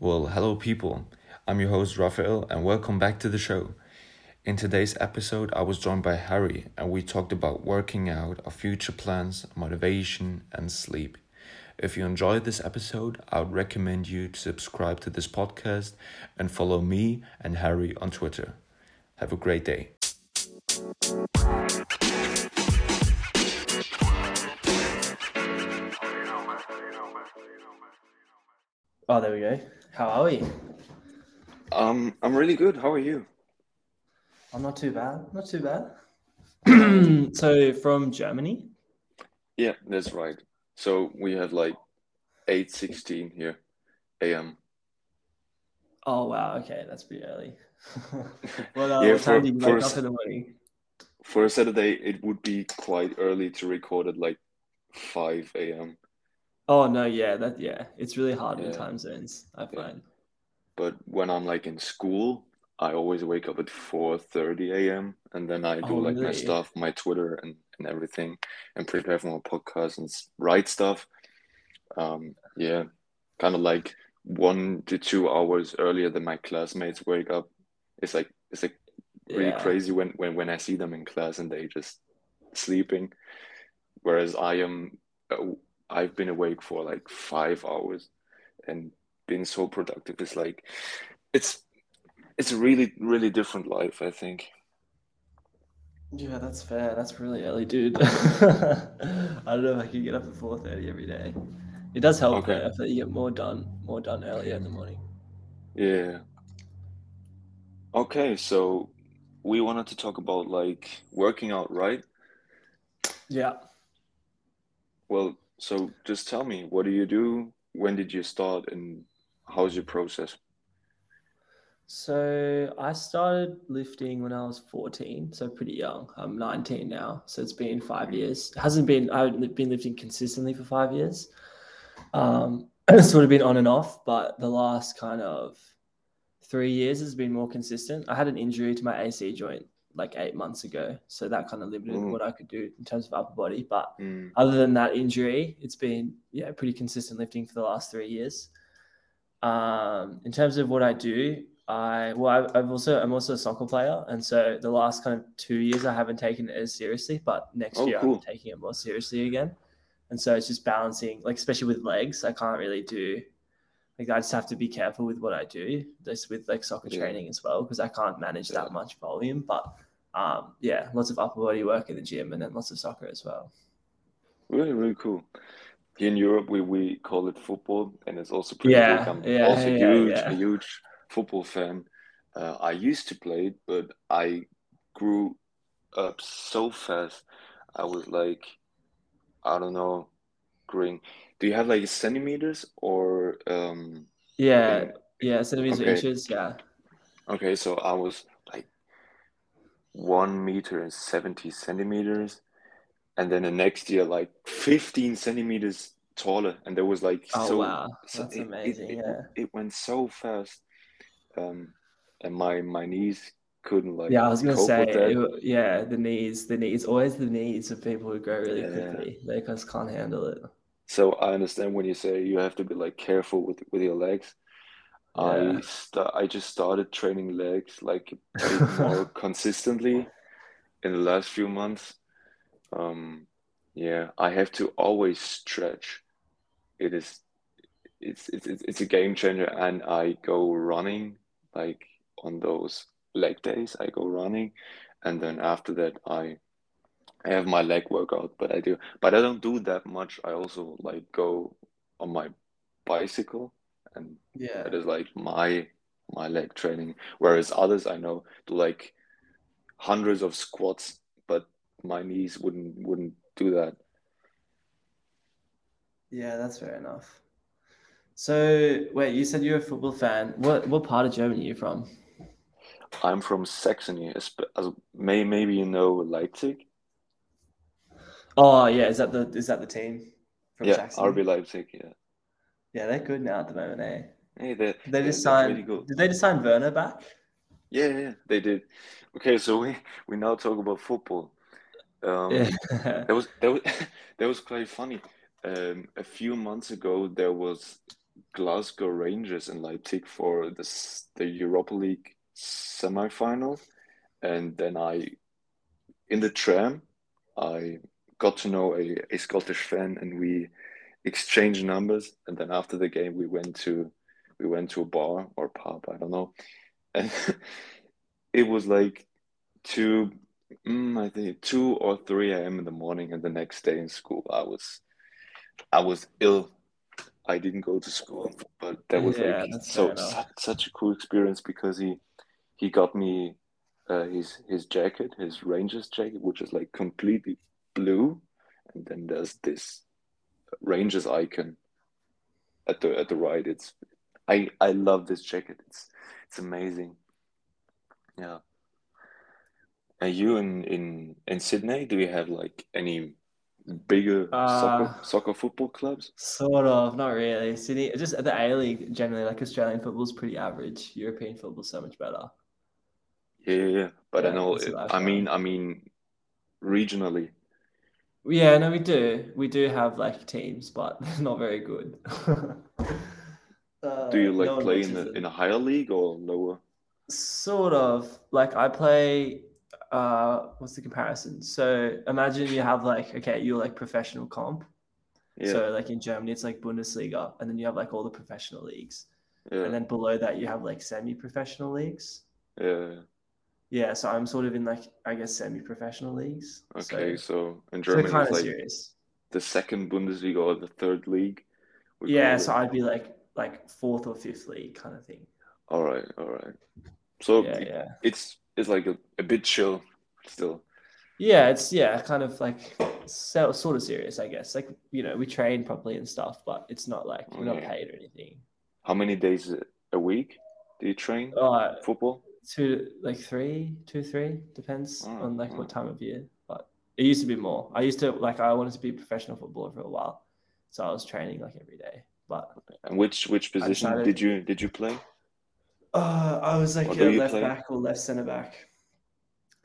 Well, hello, people. I'm your host, Raphael, and welcome back to the show. In today's episode, I was joined by Harry, and we talked about working out, our future plans, motivation, and sleep. If you enjoyed this episode, I would recommend you to subscribe to this podcast and follow me and Harry on Twitter. Have a great day. Oh, there we go. How are you? Um, I'm really good. How are you? I'm not too bad. Not too bad. so from Germany? Yeah, that's right. So we have like 8:16 here a.m. Oh wow, okay, that's pretty early. well, uh, Yeah, what for- time do you wake up in the morning? For a Saturday, it would be quite early to record at like 5 a.m. Oh no, yeah, that yeah, it's really hard with Yeah. time zones. I find. But when I'm like in school, I always wake up at 4:30 a.m. and then I do Oh, like my stuff, my Twitter and, and everything, and prepare for my podcast and write stuff. Um, yeah, kind of like one to two hours earlier than my classmates wake up. It's like it's like really Yeah. crazy when, when when I see them in class and they just sleeping, whereas I am uh, I've been awake for like five hours and been so productive. It's like it's it's a really really different life, I think. Yeah, that's fair. That's really early, dude. I don't know if I could get up at four thirty every day. It does help Okay. though. I feel you get more done, more done earlier in the morning. Yeah. Okay, so we wanted to talk about like working out, right? Yeah. Well, so just tell me, what do you do? When did you start and how's your process? So I started lifting when I was 14, so pretty young. I'm 19 now, so it's been five years. It hasn't been I haven't been lifting consistently for five years. Um, it's sort of been on and off, but the last kind of three years has been more consistent. I had an injury to my AC joint like eight months ago, so that kind of limited Mm. what I could do in terms of upper body. But Mm, other than that injury, it's been yeah pretty consistent lifting for the last three years. Um, in terms of what I do, I well I've, also I'm also a soccer player, and so the last kind of two years I haven't taken it as seriously, but next Oh, year cool. I'm taking it more seriously again. And so it's just balancing, like especially with legs, I can't really do like I just have to be careful with what I do, just with like soccer Yeah. training as well, because I can't manage Yeah. that much volume. But um, yeah, lots of upper body work in the gym, and then lots of soccer as well. really, really cool. In Europe, we, we call it football, and it's also pretty Yeah, big. I'm yeah, also yeah, huge, yeah. a huge football fan. Uh, I used to play it, but I grew up so fast. I was like, I don't know, growing. Do you have like centimeters or um? Yeah, in- yeah, centimeters Okay. inches. Yeah. Okay, so I was like one meter and 70 centimeters, and then the next year, like 15 centimeters taller, and there was like Oh so, wow, so that's it, it, amazing. it, Yeah. it went so fast, um, and my my knees couldn't like Yeah, I was gonna say, it- yeah, the knees, the knees, always the knees of people who grow really Yeah. quickly. They just can't handle it. So I understand when you say you have to be like careful with with your legs. Yeah. I st I just started training legs like more consistently in the last few months. Um, yeah, I have to always stretch. It's it's it's it's a game changer, and I go running like on those leg days. I go running, and then after that I I have my leg workout, but I do, but I don't do that much. I also like go on my bicycle, and Yeah. that is like my my leg training. Whereas others I know do like hundreds of squats, but my knees wouldn't wouldn't do that. Yeah, that's fair enough. So, wait, you said you're a football fan. What what part of Germany are you from? I'm from Saxony, also, may maybe you know Leipzig. Oh, yeah, is that the is that the team from Yeah, Saxony? RB Leipzig. Yeah, Yeah, they're good now at the moment, eh? hey, they they just they're sign? Did they just sign Werner back? Yeah, yeah, they did. Okay, so we we now talk about football. Um, Yeah. That was that was that was quite funny. Um, a few months ago, there was Glasgow Rangers in Leipzig for this the Europa League semifinal, and then I, in the tram, I got to know a, a Scottish fan, and we exchanged numbers. And then after the game, we went to we went to a bar or pub, I don't know, and it was like two, mm, I think two or three a.m. in the morning, and the next day in school, I was I was ill. I didn't go to school, but that was Yeah, like so such, such a cool experience because he he got me uh, his his jacket, his Rangers jacket, which is like completely blue, and then there's this Rangers icon at the at the right. It's I I love this jacket. It's it's amazing. Yeah. And you in in in Sydney, do you have like any bigger soccer Uh, soccer football clubs? sort of, not really. Sydney, just at the A League generally, like Australian football's pretty average. European football's so much better. Yeah, yeah, yeah. But I know I mean. I mean regionally. Yeah, no, we do. We do have like teams, but they're not very good. Do you Uh, like no play in the in a higher league or lower? Sort of. Like I play uh what's the comparison? So imagine you have like okay, you're like professional comp. Yeah, So like in Germany it's like Bundesliga and then you have like all the professional leagues. yeah, And then below that you have like semi-professional leagues. yeah. Yeah, so I'm sort of in like I guess semi-professional leagues. Okay, So so in so Germany kind it's of like serious. the second Bundesliga or the third league, Yeah, so. I'd be like like fourth or fifth league kind of thing. All right, all right. So Yeah, yeah. it's it's like a, a bit chill still. Yeah, it's yeah, kind of like so, sort of serious, I guess. Like you know, we train properly and stuff, but it's not like we're not paid or anything. How many days a week do you train Uh, football? Two like three, two, three depends Oh, on like oh. what time of year. But it used to be more. I used to like I wanted to be a professional footballer for a while, so I was training like every day. But And which which position decided- did you did you play? uh, I was like a left play? back or left centre back.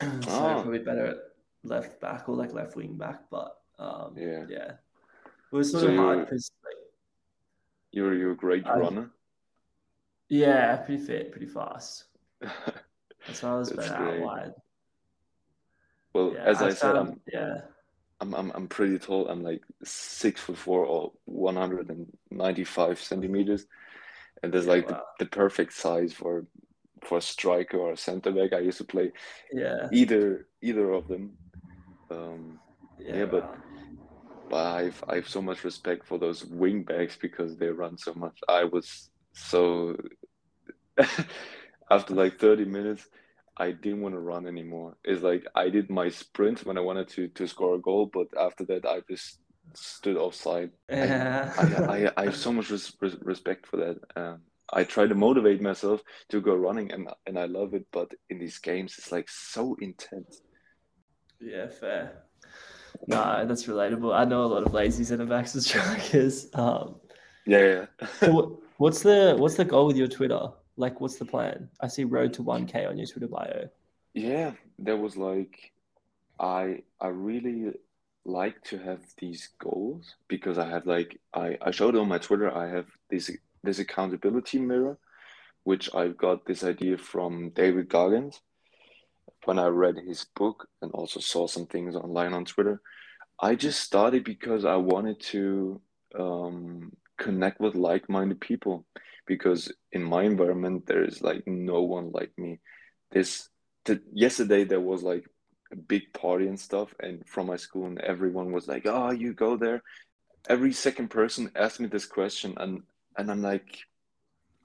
so Ah. probably better at left back or like left wing back. But um, Yeah. yeah, it was sort So of hard because like. You're you're a great I- runner. Yeah, pretty fit, pretty fast. That's why I was That's better out wide. Well, Yeah, as I, said, found- I'm yeah, I'm I'm I'm pretty tall. I'm like six foot four or 195 centimeters, and there's like wow. the, the perfect size for for a striker or a center back. I used to play yeah, either either of them. Um, yeah. Yeah, but- but I've I have so much respect for those wing backs because they run so much. I was so after like 30 minutes, I didn't want to run anymore. It's like I did my sprint when I wanted to to score a goal, but after that I just stood offside. yeah. I, I, I have so much res res respect for that. Um, I try to motivate myself to go running, and and I love it. But in these games, it's like so intense. yeah, fair. No, that's relatable. I know a lot of lazy centre backs and strikers. Um, Yeah, yeah. so what, what's the what's the goal with your Twitter? Like, what's the plan? I see road to one k on your Twitter bio. Yeah, there was like I I really like to have these goals because I have like I I showed on my Twitter I have this this accountability mirror which I got this idea from David Goggins when I read his book and also saw some things online on Twitter. I just started because I wanted to um, connect with like-minded people because in my environment there is like no one like me. This the, yesterday there was like a big party and stuff and from my school and everyone was like, "Oh, you go there." Every second person asked me this question and and I'm like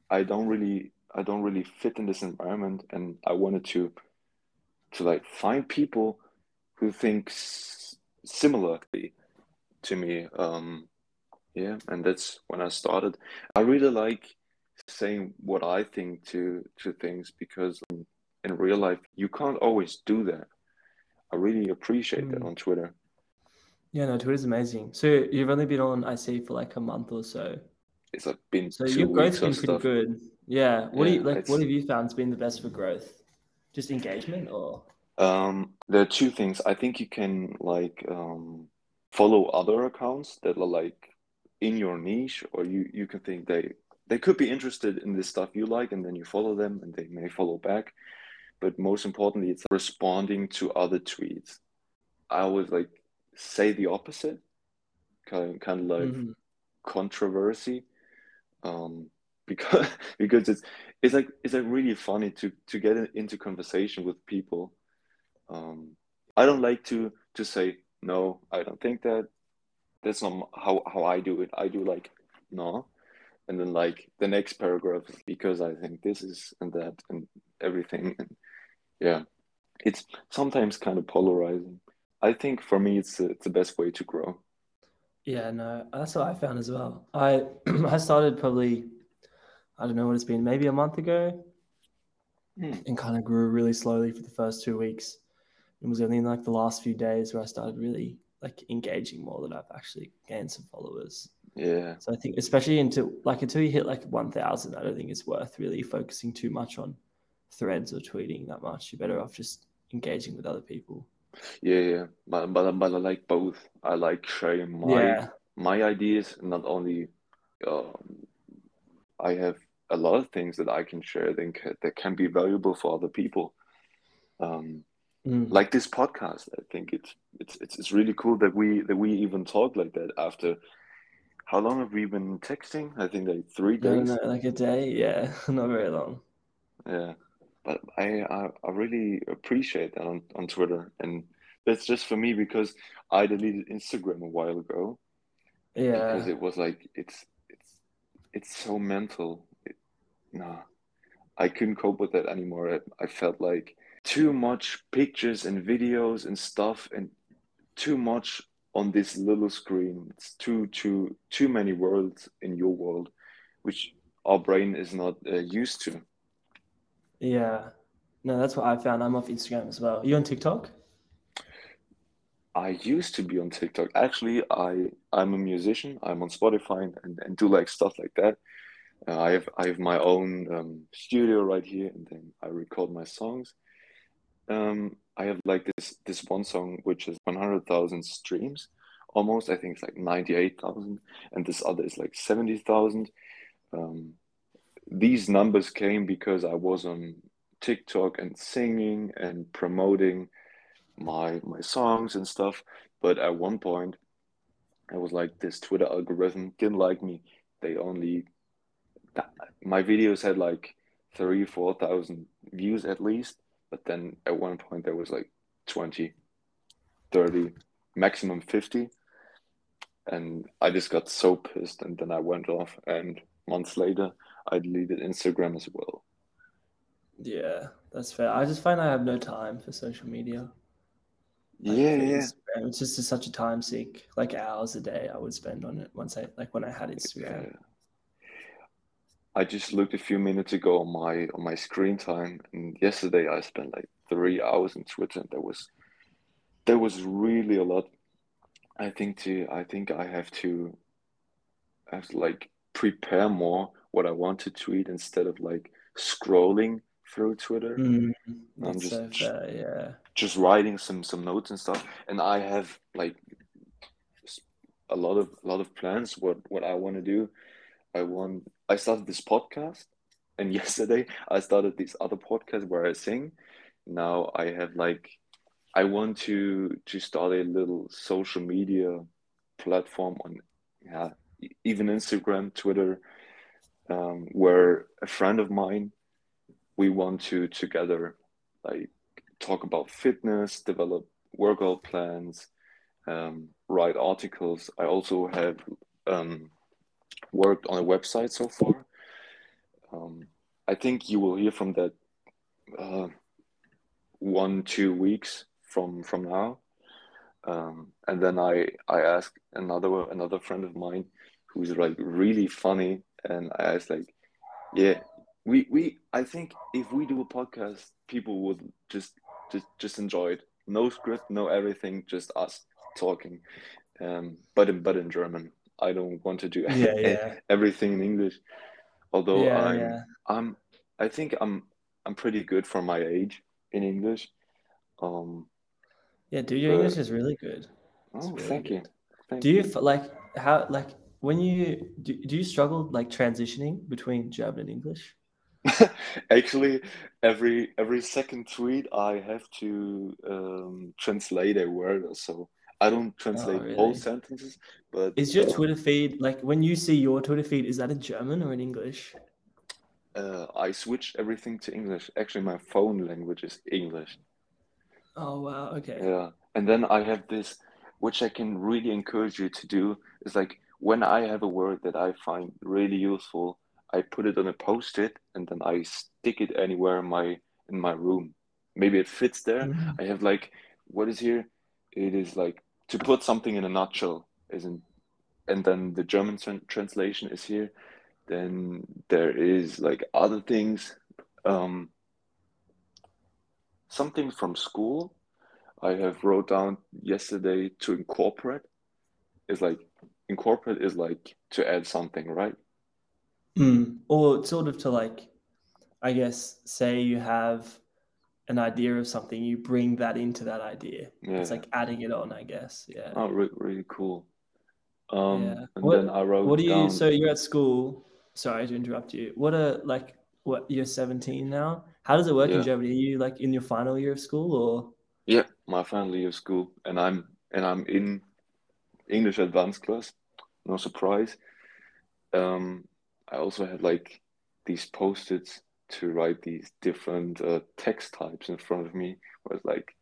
I don't really I don't really fit in this environment and I wanted to to like find people who think s- similarly to me um yeah and that's when I started I really like saying what I think to to things because in, in real life you can't always do that I really appreciate that Mm. on Twitter Yeah, no, Twitter's amazing. So you've only been on, I see, for like a month or so. it's like been So your growth's been pretty stuff good. Yeah. What do you like? it's- What have you found's been the best for growth? Just engagement, or Um, there are two things. I think you can like um, follow other accounts that are like in your niche or you you can think they they could be interested in this stuff you like and then you follow them and they may follow back. But most importantly it's responding to other tweets. I always like say the opposite kind, kind of like mm-hmm. controversy um because because it's it's like it's like really funny to to get into conversation with people. Um i don't like to to say no i don't think that. That's not how how I do it. I do like no, and then like the next paragraph because I think this is and that and everything. And yeah, it's sometimes kind of polarizing. I think for me, it's it's the best way to grow. Yeah, no, that's what I found as well. I I started probably I don't know what it's been, maybe a month ago, mm. and kind of grew really slowly for the first two weeks. It was only in like the last few days where I started really like engaging more that I've actually gained some followers. Yeah. So I think especially into like until you hit like one thousand, I don't think it's worth really focusing too much on threads or tweeting that much. You're better off just engaging with other people. Yeah, yeah. But but, but I like both. I like sharing my yeah. my ideas, not only um, I have a lot of things that I can share that can, that can be valuable for other people. Um, mm. like this podcast. I think it's it's it's it's really cool that we that we even talk like that after. How long have we been texting? I think like three days. No, no, like a day. Yeah, not very long. Yeah, but I, I I really appreciate that on on Twitter, and that's just for me because I deleted Instagram a while ago. Yeah, because it was like it's it's it's so mental. It, nah, I couldn't cope with that anymore. I, I felt like too much pictures and videos and stuff and too much on this little screen. It's too too too many worlds in your world which our brain is not uh, used to. Yeah. No that's what i found. I'm off instagram as well. Are you on tiktok? I used to be on tiktok. Actually i i'm a musician. I'm on spotify and, and do like stuff like that. Uh, i have i have my own um, studio right here and then i record my songs um, I have like this this one song which is 100,000 streams almost. I think it's like 98,000, and this other is like 70,000. Um, these numbers came because I was on TikTok and singing and promoting my my songs and stuff. But at one point, I was like, this Twitter algorithm didn't like me. They only my videos had like three, four thousand views at least but then at one point there was like 20 30 maximum 50 and i just got so pissed and then i went off and months later i deleted instagram as well. Yeah that's fair. I just find i have no time for social media. Like yeah yeah. Instagram, it's just such a time sink like hours a day i would spend on it once i like when i had instagram. yeah. I just looked a few minutes ago on my on my screen time, and yesterday I spent like three hours in Twitter. And there was there was really a lot. I think to I think I have to I have to like prepare more what I want to tweet instead of like scrolling through Twitter. Mm, I'm just so fair, yeah. Just writing some some notes and stuff, and I have like a lot of a lot of plans what what I want to do. I want I started this podcast, and yesterday I started this other podcast where I sing. Now I have like, I want to to start a little social media platform on, yeah, even Instagram, Twitter, um, where a friend of mine, we want to together like talk about fitness, develop workout plans, um, write articles. I also have um, worked on a website so far. Um, I think you will hear from that uh, one two weeks from from now, um, and then I I asked another another friend of mine who's like really funny, and I asked like, yeah, we we I think if we do a podcast, people would just just just enjoy it. No script, no everything, just us talking, um, but in but in German. I don't want to do yeah, yeah. everything in English. Although yeah, I'm. I'm, I think I'm, I'm pretty good for my age in English. Um, yeah, dude, your but... English is really good. It's oh, really thank good. you. Thank do you, you like how like when you do, do you struggle like transitioning between German and English? Actually, every every second tweet I have to um, translate a word or so. I don't translate Oh, whole sentences, but Is your uh, Twitter feed like when you see your Twitter feed, is that in German or in English? uh, I switch everything to English. Actually, my phone language is English. Oh wow, okay. Yeah, and then I have this, which I can really encourage you to do, is like when I have a word that I find really useful, I put it on a post-it and then I stick it anywhere in my in my room. Maybe it fits there. Mm. I have like what is here? It is like to put something in a nutshell, isn't? And then the German tran translation is here. Then there is like other things, um, something from school. I have wrote down yesterday to incorporate is like incorporate is like to add something, right? Mm. Or sort of to like, I guess, say you have an idea of something, you bring that into that idea. Yeah. It's like adding it on, I guess. Yeah. Oh, re really cool. Um, Yeah. and What then I wrote what do you down, so you're at school. Sorry to interrupt you. What are like what you're 17 now? How does it work in Germany? Are you like in your final year of school or yeah, my final year of school, and I'm and I'm in English advanced class. No surprise. Um, I also had like these post-its to write these different uh, text types in front of me, was like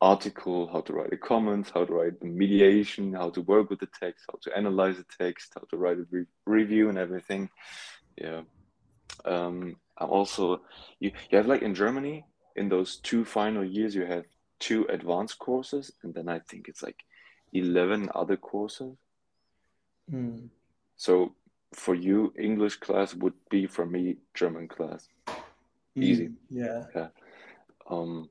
article, how to write a comment, how to write the mediation, how to work with the text, how to analyze the text, how to write a re review and everything. Yeah. Um, I'm also you you have like in Germany in those two final years you have two advanced courses and then I think it's like 11 other courses. Hmm. So for you English class would be for me German class. Easy. Mm, yeah. Yeah. Um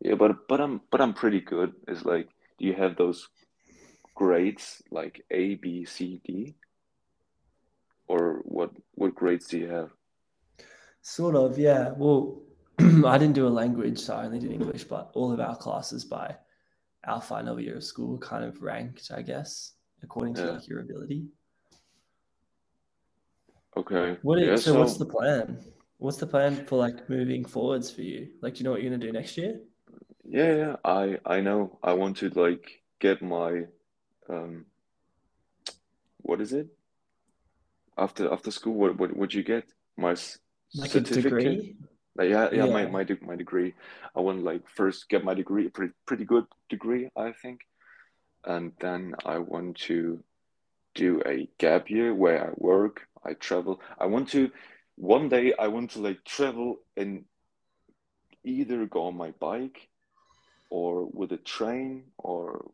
yeah, but but I'm but I'm pretty good. It's like do you have those grades like A, B, C, D? Or what what grades do you have? Sort of, yeah. Well, I didn't do a language, so I only did English, but all of our classes by our final year of school kind of ranked, I guess, according to Yeah. like your ability. Okay. What Yeah, is, so what's the plan? What's the plan for like moving forwards for you? Like, do you know what you're gonna do next year? yeah, yeah, I I know. I want to like get my um what is it? After after school, what what would you get? My Like a certificate? degree? Like, yeah, yeah, my Yeah. my de my degree. I want like first get my degree, a pretty pretty good degree, I think, and then I want to do a gap year where I work, I travel. I want to one day I want to like travel and either go on my bike or with a train or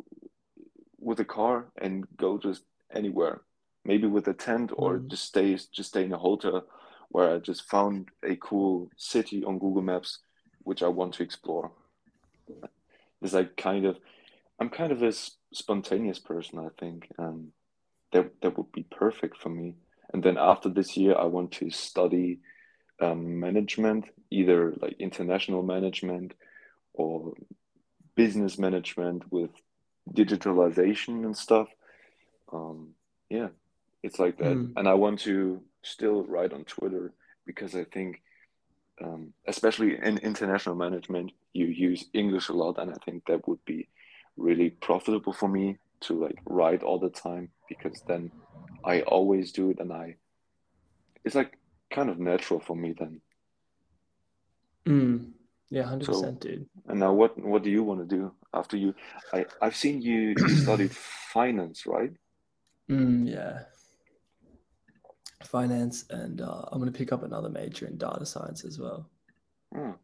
with a car and go just anywhere. Maybe with a tent or Mm. just stay just stay in a hotel where I just found a cool city on Google Maps which I want to explore. It's like kind of I'm kind of a spontaneous person, I think, and that that would be perfect for me. And then after this year, I want to study um, management, either like international management or business management with digitalization and stuff. Um, yeah, it's like that. Mm. And I want to still write on Twitter because I think, um, especially in international management, you use English a lot, and I think that would be really profitable for me to like write all the time because then I always do it, and I it's like kind of natural for me then. Mm. Yeah, hundred So, percent, dude. and now what what do you want to do after you? I I've seen you you studied finance, right? Mm, yeah. Finance, and uh, I'm gonna pick up another major in data science as well Oh,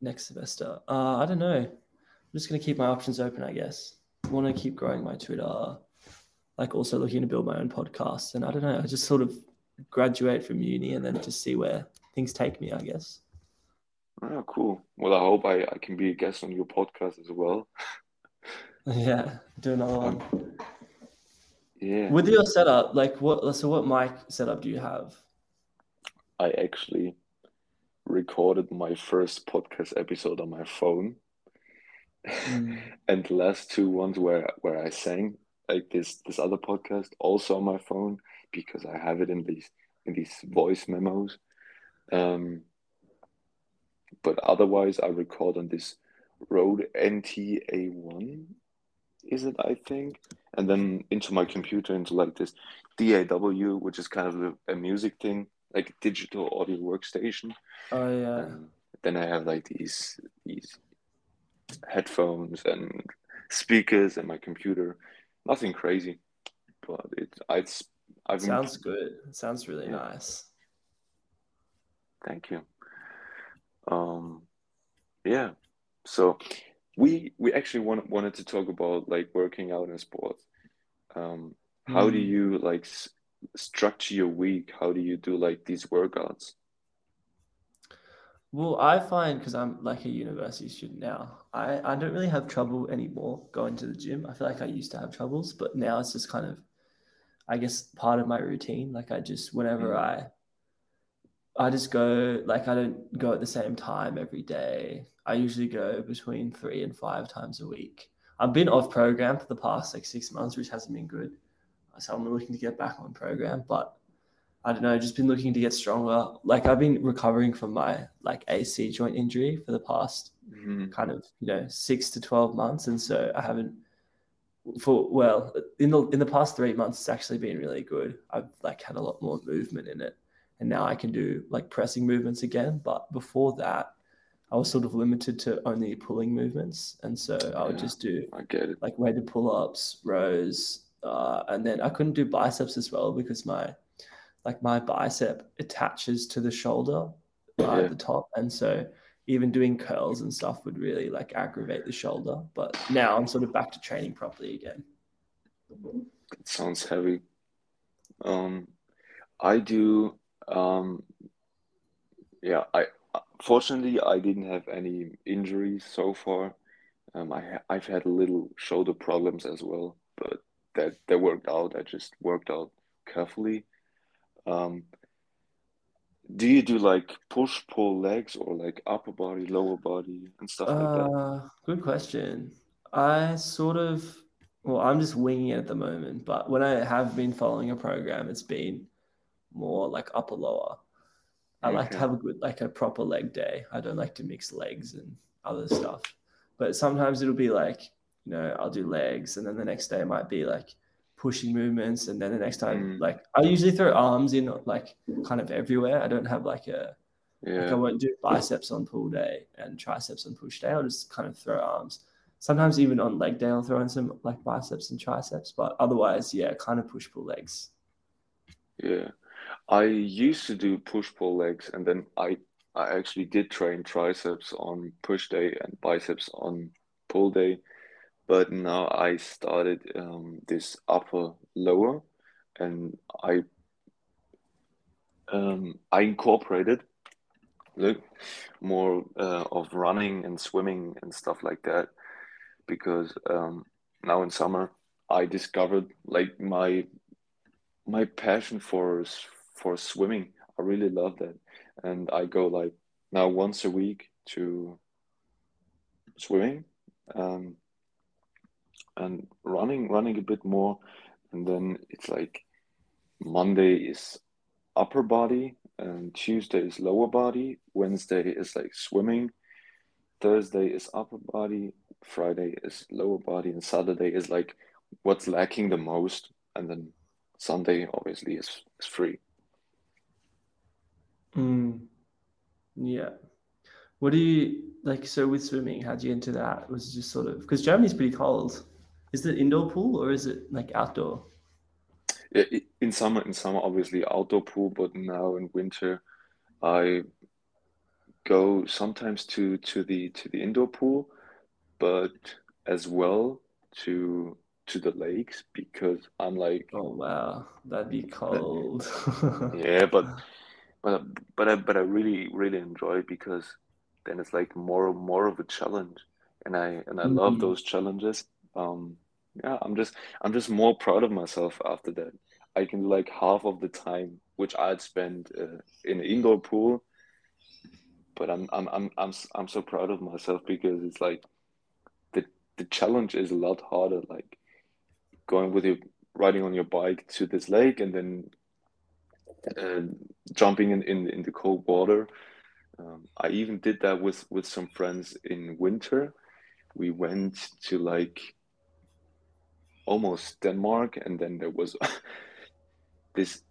next semester. Uh, I don't know. I'm just gonna keep my options open, I guess. Want to keep growing my Twitter, like also looking to build my own podcast, and I don't know. I just sort of graduate from uni and then just see where things take me, I guess. oh, cool. Well, I hope I, I can be a guest on your podcast as well. Yeah, do another Um, one. yeah, With your setup, like what? So what mic setup do you have? I actually recorded my first podcast episode on my phone, Mm. and the last two ones where where I sang like this this other podcast also on my phone. because I have it in these in these voice memos. Um, but otherwise, I record on this Rode NT-A1, is it? I think, and then into my computer into like this DAW, which is kind of a, a music thing, like a digital audio workstation. Oh yeah. Um, then I have like these these headphones and speakers and my computer. Nothing crazy, but it it's I've been- Sounds good. Sounds really Yeah. nice. Thank you. Um, yeah. So we we actually want, wanted to talk about like working out in sports. Um, how do Mm. you like s- structure your week? How do you do like these workouts? Well, I find because I'm like a university student now, I, I don't really have trouble anymore going to the gym. I feel like I used to have troubles, but now it's just kind of, I guess, part of my routine. Like I just, whenever Mm. I, I just go, like I don't go at the same time every day. I usually go between three and five times a week. I've been off program for the past like six months, which hasn't been good. So I'm looking to get back on program, but I don't know, just been looking to get stronger. Like I've been recovering from my like AC joint injury for the past Mhm. kind of, you know, six to 12 months. And so I haven't for well, in the in the past three months it's actually been really good. I've like had a lot more movement in it. And now I can do like pressing movements again. But before that, I was sort of limited to only pulling movements. And so I would Yeah. just do I get it. like weighted pull-ups, rows, uh, and then I couldn't do biceps as well because my like my bicep attaches to the shoulder Yeah. at the top, and so even doing curls and stuff would really like aggravate the shoulder. But now I'm sort of back to training properly again. Sounds heavy. Um, I do. Um, yeah, I fortunately I didn't have any injuries so far. Um, I I've had a little shoulder problems as well, but that that worked out. I just worked out carefully. Um, do you do like push pull legs or like upper body, lower body, and stuff like that? Uh, good question. I sort of, well, I'm just winging it at the moment, but when I have been following a program, it's been more like upper lower. I like to have a good, like a proper leg day. I don't like to mix legs and other stuff. But sometimes it'll be like, you know, I'll do legs, and then the next day might be like pushing movements, and then the next time, Mm. like I usually throw arms in like kind of everywhere. I don't have like a like I won't do biceps on pull day and triceps on push day. I'll just kind of throw arms. Sometimes even on leg day, I'll throw in some like biceps and triceps. But otherwise, yeah, kind of push pull legs. yeah. I used to do push pull legs, and then I I actually did train triceps on push day and biceps on pull day. But now I started um, this upper lower, and I um, I incorporated look more uh, of running and swimming and stuff like that because um, now in summer I discovered like my my passion for for swimming. I really love that, and I go like now once a week to swimming, um, and running running a bit more, and then it's like Monday is upper body, and Tuesday is lower body, Wednesday is like swimming, Thursday is upper body, Friday is lower body, and Saturday is like what's lacking the most, and then Sunday obviously is, is free. Mm, yeah. What do you like? So with swimming, how'd you enter that? Was just sort of because Germany's pretty cold? Is it indoor pool or is it like outdoor? Yeah, in summer, in summer obviously outdoor pool, but now in winter I go sometimes to to the to the indoor pool, but as well to to the lakes because I'm like Oh wow, that'd be cold. yeah, but but but I but I really really enjoy it because then it's like more more of a challenge, and I and I love Mhm. those challenges. Um, yeah, I'm just I'm just more proud of myself after that. I can do like half of the time which I'd spend uh, in an indoor pool, but I'm I'm I'm I'm I'm so proud of myself because it's like the the challenge is a lot harder. Like going with your riding on your bike to this lake and then uh, jumping in, in in the cold water. Um, I even did that with with some friends in winter. We went to like almost Denmark, and then there was this.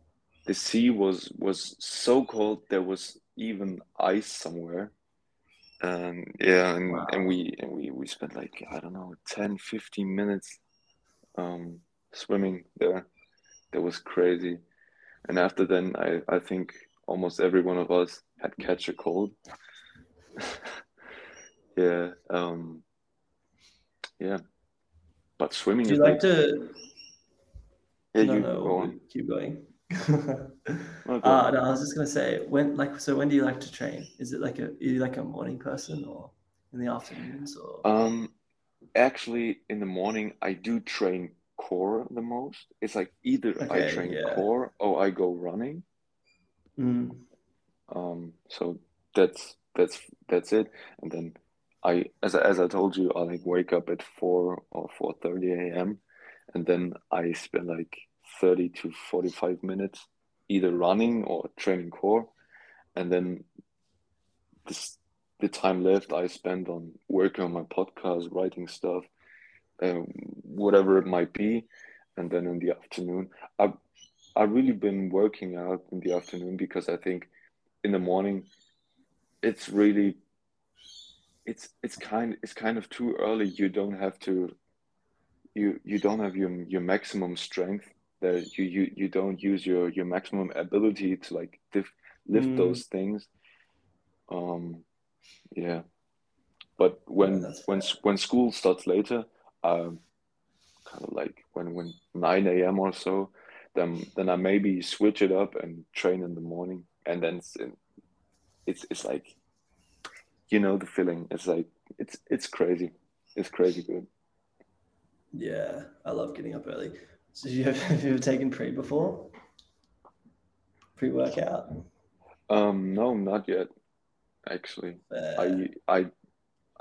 The sea was was so cold. There was even ice somewhere and yeah and, Wow. and we and we we spent like i don't know 10 15 minutes um swimming there that was crazy and after then i i think almost every one of us had catch a cold yeah um yeah but swimming Do is you like like to? yeah no, you no, go keep going. Go uh, no, I was just gonna say when, like, so when do you like to train? Is it like a, are you like a morning person or in the afternoons or? um actually in the morning i do train core the most it's like either i train yeah. core or i go running Mm, Um, so that's that's that's it. And then I, as I, as I told you, I like wake up at four or four thirty a.m. and then I spend like thirty to forty five minutes either running or training core, and then this the time left I spend on working on my podcast, writing stuff, um, whatever it might be, and then in the afternoon, I I've really been working out in the afternoon because I think in the morning it's really it's it's kind it's kind of too early. You don't have to you you don't have your your maximum strength that you you, you don't use your your maximum ability to like lift lift Mm. those things. Um yeah. But when that's when when school starts later, um kind of like when when 9 a.m. or so, then then I maybe switch it up and train in the morning, and then it's it's it's like you know the feeling. It's like it's it's crazy. It's crazy good. Yeah, I love getting up early. So you have, have you ever taken pre before? Pre-workout? Um, no, not yet. Actually, I I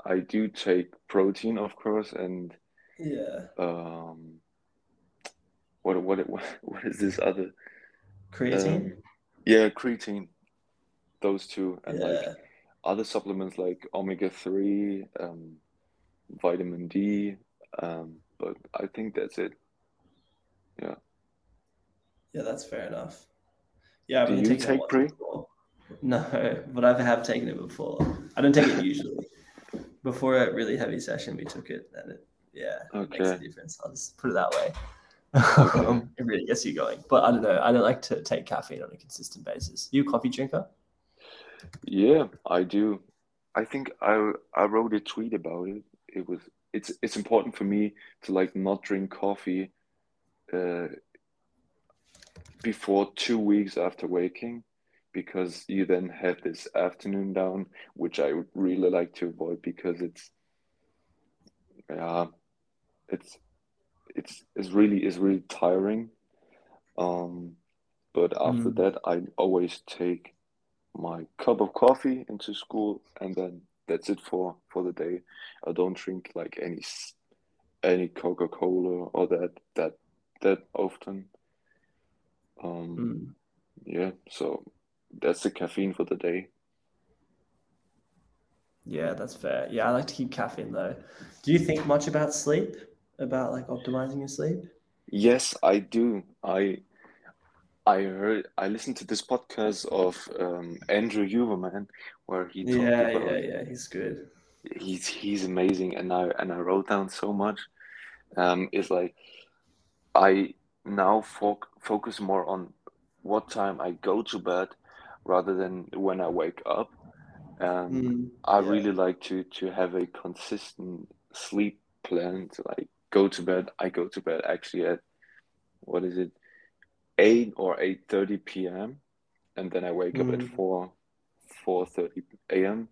I do take protein, of course, and yeah. um, what what what what is this other? Creatine? Um, yeah, creatine. Those two, and like Yeah. Other supplements like omega three, um, vitamin D. Um, but I think that's it. Yeah. Yeah, that's fair enough. Yeah, I've Do you take pre? before. No, but I have taken it before. I don't take it usually. Before a really heavy session, we took it, and it, yeah, it makes a difference. I'll just put it that way. Okay. Um, it really gets you going. But I don't know. I don't like to take caffeine on a consistent basis. You a coffee drinker? Yeah, I do. I think I I wrote a tweet about it. It was it's it's important for me to like not drink coffee uh, before two weeks after waking because you then have this afternoon down, which I would really like to avoid because it's yeah, it's it's it's really it's really tiring. Um, but after Mm. that, I always take my cup of coffee into school, and then that's it for for the day. I don't drink like any any Coca-Cola or that that that often. Um, Mm. yeah, so that's the caffeine for the day. Yeah, that's fair. Yeah, I like to keep caffeine though. Do you think much about sleep? About like optimizing your sleep? Yes, I do. I I heard I listened to this podcast of um, Andrew Huberman where he talked Yeah, about yeah, yeah. He's good. he's he's amazing and I and I wrote down so much. Um, it's like I now foc focus more on what time I go to bed rather than when I wake up. And Mm, I yeah. really like to to have a consistent sleep plan to like go to bed. I go to bed actually at what is it, 8 or 8:30 p.m. and then I wake up at Mm, 4 4:30 a.m.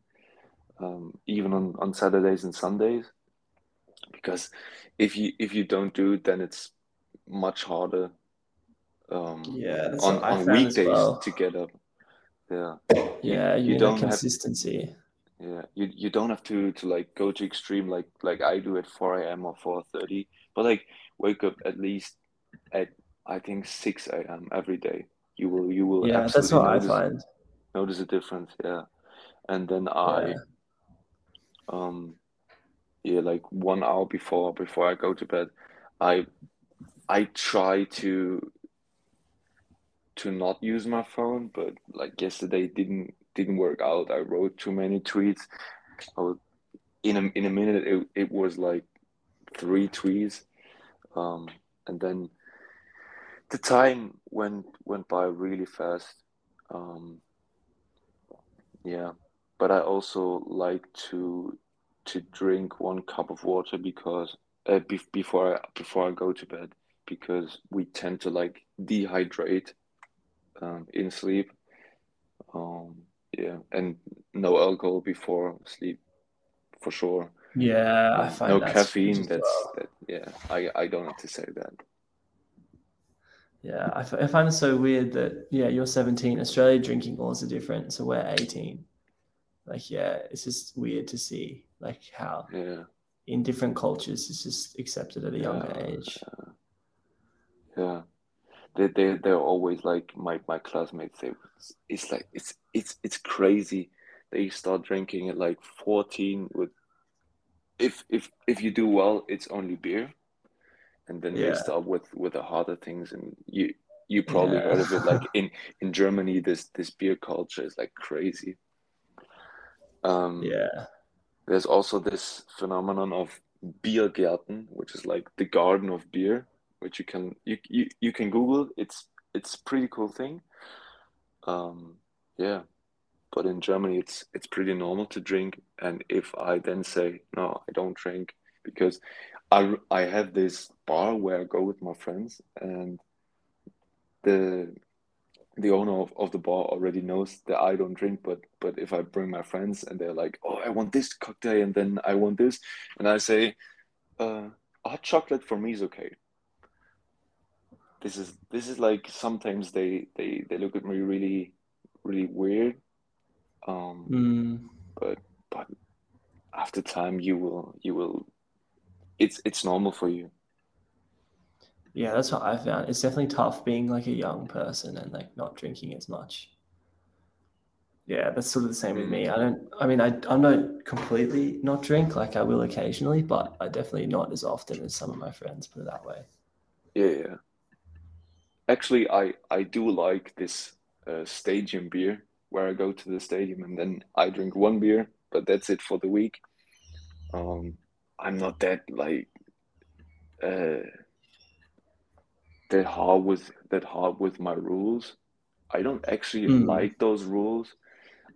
Um, even on, on Saturdays and Sundays because if you if you don't do it then it's much harder um, yeah, on on weekdays well. to get up. Yeah, you Yeah, you you don't have consistency. yeah you you don't have to to like go to extreme like like I do at 4 a.m. or 4:30, but like wake up at least at I think 6 a.m. every day. You will you will Yeah, that's what I notice find. notice a difference. Yeah, and then I Yeah. um yeah like one hour before before I go to bed, I I try to to not use my phone, but like yesterday didn't didn't work out. I wrote too many tweets. I was, in a in a minute it, it was like three tweets. Um, and then the time went went by really fast. Um, yeah, but I also like to to drink one cup of water because uh, be before I before I go to bed because we tend to like dehydrate um, in sleep. Um, yeah, and no alcohol before sleep for sure. Yeah, Um, no caffeine. That's well. that. Yeah, I I don't have to say that. Yeah, I, f- I find it so weird that yeah, you're 17. Australia drinking laws are different, so we're 18. Like, yeah, it's just weird to see like how Yeah, in different cultures it's just accepted at a younger yeah, age. yeah. They they they're always like my my classmates. say it's like it's it's it's crazy. They start drinking at like 14 with if if if you do well, it's only beer, and then they start with with the harder things. And you you probably heard of it. Like in in Germany, this this beer culture is like crazy. Um, yeah. there's also this phenomenon of Biergärten, which is like the garden of beer, which you can you you, you can Google. It's it's a pretty cool thing. Um, yeah, but in Germany, it's it's pretty normal to drink. And if I then say no, I don't drink because I I have this bar where I go with my friends, and the the owner of, of the bar already knows that I don't drink, but but if I bring my friends and they're like, oh, I want this cocktail and then I want this, and I say, uh, hot chocolate for me is okay. This is this is like sometimes they they they look at me really really weird. Um, Mm, but but after time you will you will it's it's normal for you. Yeah, that's what I found. It's definitely tough being like a young person and like not drinking as much. Yeah, that's sort of the same with Mm, me. I don't, I mean, I, I'm not completely not drink, like I will occasionally, but I definitely not as often as some of my friends, put it that way. yeah, yeah. Actually, I I do like this uh, stadium beer where I go to the stadium and then I drink one beer, but that's it for the week. Um, I'm not that like uh, that hard with that hard with my rules. I don't actually Mm, like those rules.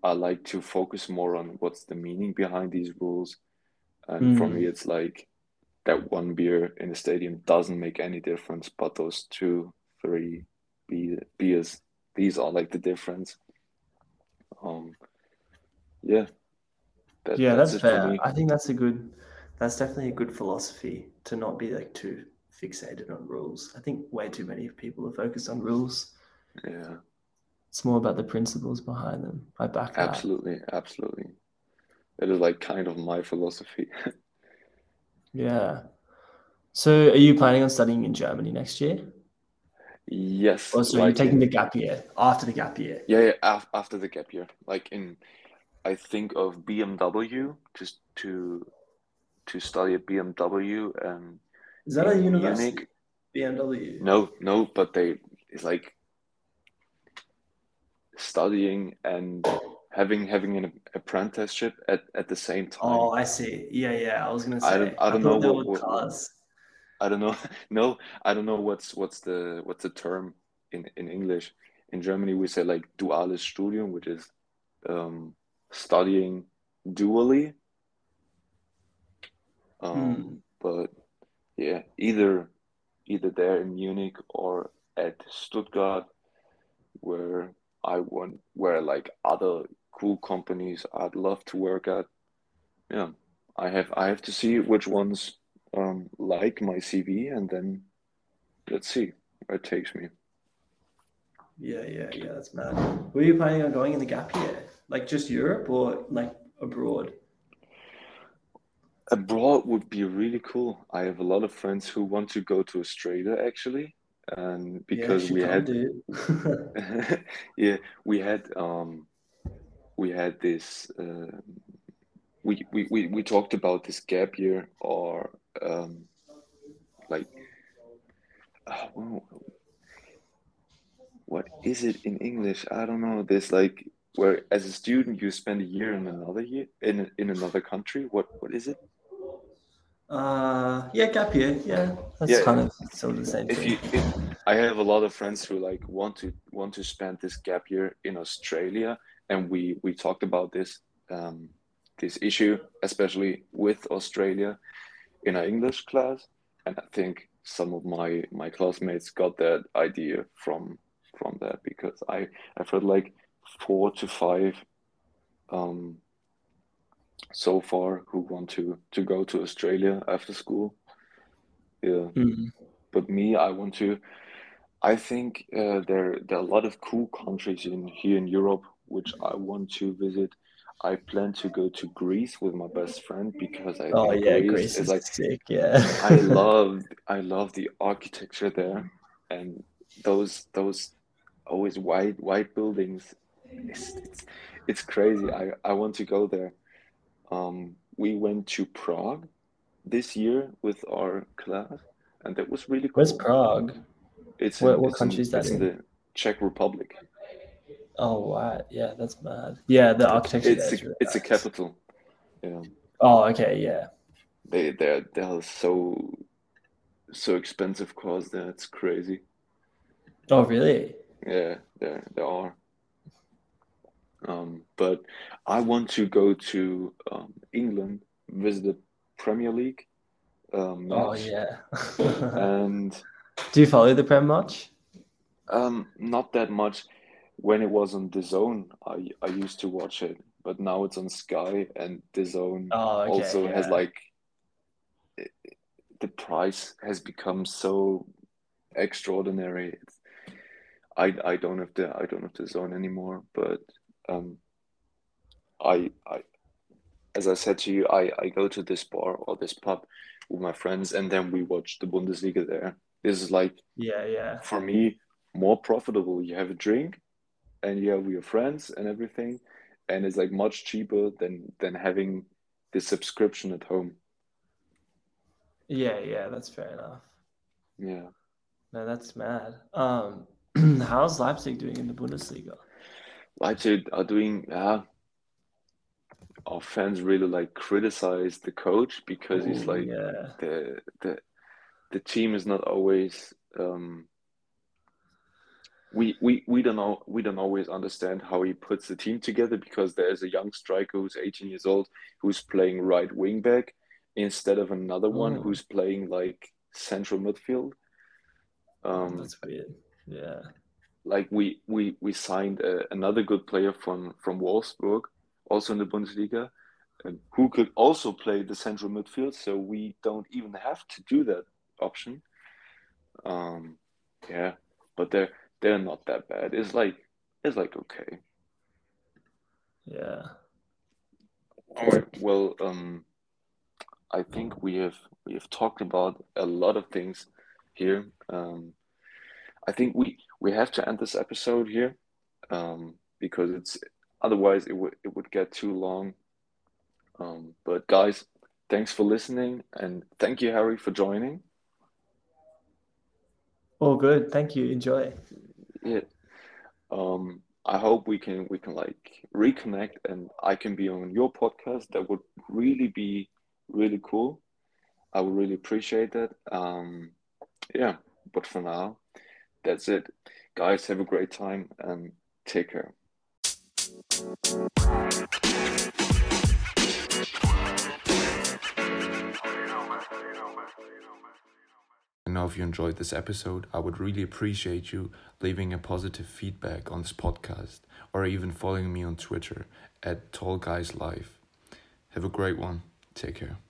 I like to focus more on what's the meaning behind these rules. And for me, mm. it's like that one beer in the stadium doesn't make any difference, but those two, three be- beers, these are like the difference. Um, yeah, that Yeah, that's that's fair. I think that's a good, that's definitely a good philosophy to not be like too fixated on rules. I think way too many people are focused on rules. Yeah, It's more about the principles behind them. I back that. absolutely, absolutely. It is like kind of my philosophy. Yeah. So are you planning on studying in Germany next year? Yes, Or so you're taking in the gap year after the gap year? yeah, yeah, af after the gap year, like in I think of BMW just to to study at BMW and Is that a university? Munich. BMW. No, no, but they it's like studying and having having an apprenticeship at at the same time. Oh, I see. Yeah, yeah. I was gonna I don't say. I I don't know what, what, cars. I don't know. No, I don't know what's what's the what's the term in in English. In Germany, we say like duales Studium, which is um, studying dually. Hmm. Um, but yeah, either either there in Munich or at Stuttgart, where I want, where like other cool companies I'd love to work at. Yeah, I have I have to see which ones um, like my CV, and then let's see where it takes me. Yeah, yeah, yeah. That's mad. Where are you planning on going in the gap year? Like just Europe or like abroad? Abroad would be really cool. I have a lot of friends who want to go to Australia actually, and because we had yeah we had um we had this uh, we, we we we talked about this gap year or um like uh, what is it in english? I don't know. This like where as a student you spend a year in another year in in another country. What what is it uh, yeah, gap year. Yeah, that's yeah, kind of sort of the same if thing. You, if, I have a lot of friends who like want to want to spend this gap year in Australia, and we we talked about this um, this issue, especially with Australia, in our English class, and I think some of my my classmates got that idea from from that because I I've heard like four to five um, so far who want to to go to Australia after school. Yeah, mm-hmm. but me, I want to. I think uh, there there are a lot of cool countries in here in Europe which I want to visit. I plan to go to Greece with my best friend because I oh yeah Greece, Greece is, like sick yeah I love I love the architecture there and those those always white white buildings it's, it's, it's crazy I, I want to go there um, we went to Prague this year with our class, and that was really cool. Where's Prague? It's what, in, what country is that in? in the Czech Republic. Oh wow! Yeah, that's mad. Yeah, the architecture. It's a, really it's nice. a capital. Yeah. Oh okay, yeah. They they're they're so so expensive cars there. It's crazy. Oh really? Yeah, there there are. Um, but I want to go to um, England, visit the Premier League. Um, oh yeah. and do you follow the Prem much? Um, not that much. When it was on DAZN, I I used to watch it, but now it's on Sky, and DAZN oh, okay, also yeah. has like the price has become so extraordinary. It's, I I don't have the I don't have DAZN anymore, but um, I, I, as I said to you, I, I go to this bar or this pub with my friends, and then we watch the Bundesliga there. This is like, yeah, yeah, for me, more profitable. You have a drink, and you have your friends and everything, and it's like much cheaper than than having the subscription at home. Yeah, yeah, that's fair enough. Yeah. No, that's mad. Um, how's Leipzig doing in the Bundesliga? Leipzig are doing yeah. Our fans really like criticize the coach because he's like yeah. the the the team is not always um, we, we we don't know we don't always understand how he puts the team together because there's a young striker who's 18 years old who's playing right wing back instead of another one oh. who's playing like central midfield. Um, That's weird. Yeah like we we we signed uh, another good player from from Wolfsburg, also in the Bundesliga, and who could also play the central midfield. So we don't even have to do that option. Um, yeah, but they're they're not that bad. It's like it's like okay. Yeah. All right. Well, um, I think we have we have talked about a lot of things here. Um, I think we we have to end this episode here um, because it's otherwise it would it would get too long. Um, but guys, thanks for listening and thank you, Harry, for joining. Oh, good. Thank you. Enjoy. Yeah. Um, I hope we can we can like reconnect and I can be on your podcast. That would really be really cool. I would really appreciate that. Um, yeah, but for now, that's it. Guys, have a great time and take care. And now, if you enjoyed this episode, I would really appreciate you leaving a positive feedback on this podcast or even following me on Twitter at Tall Guys Live. Have a great one. Take care.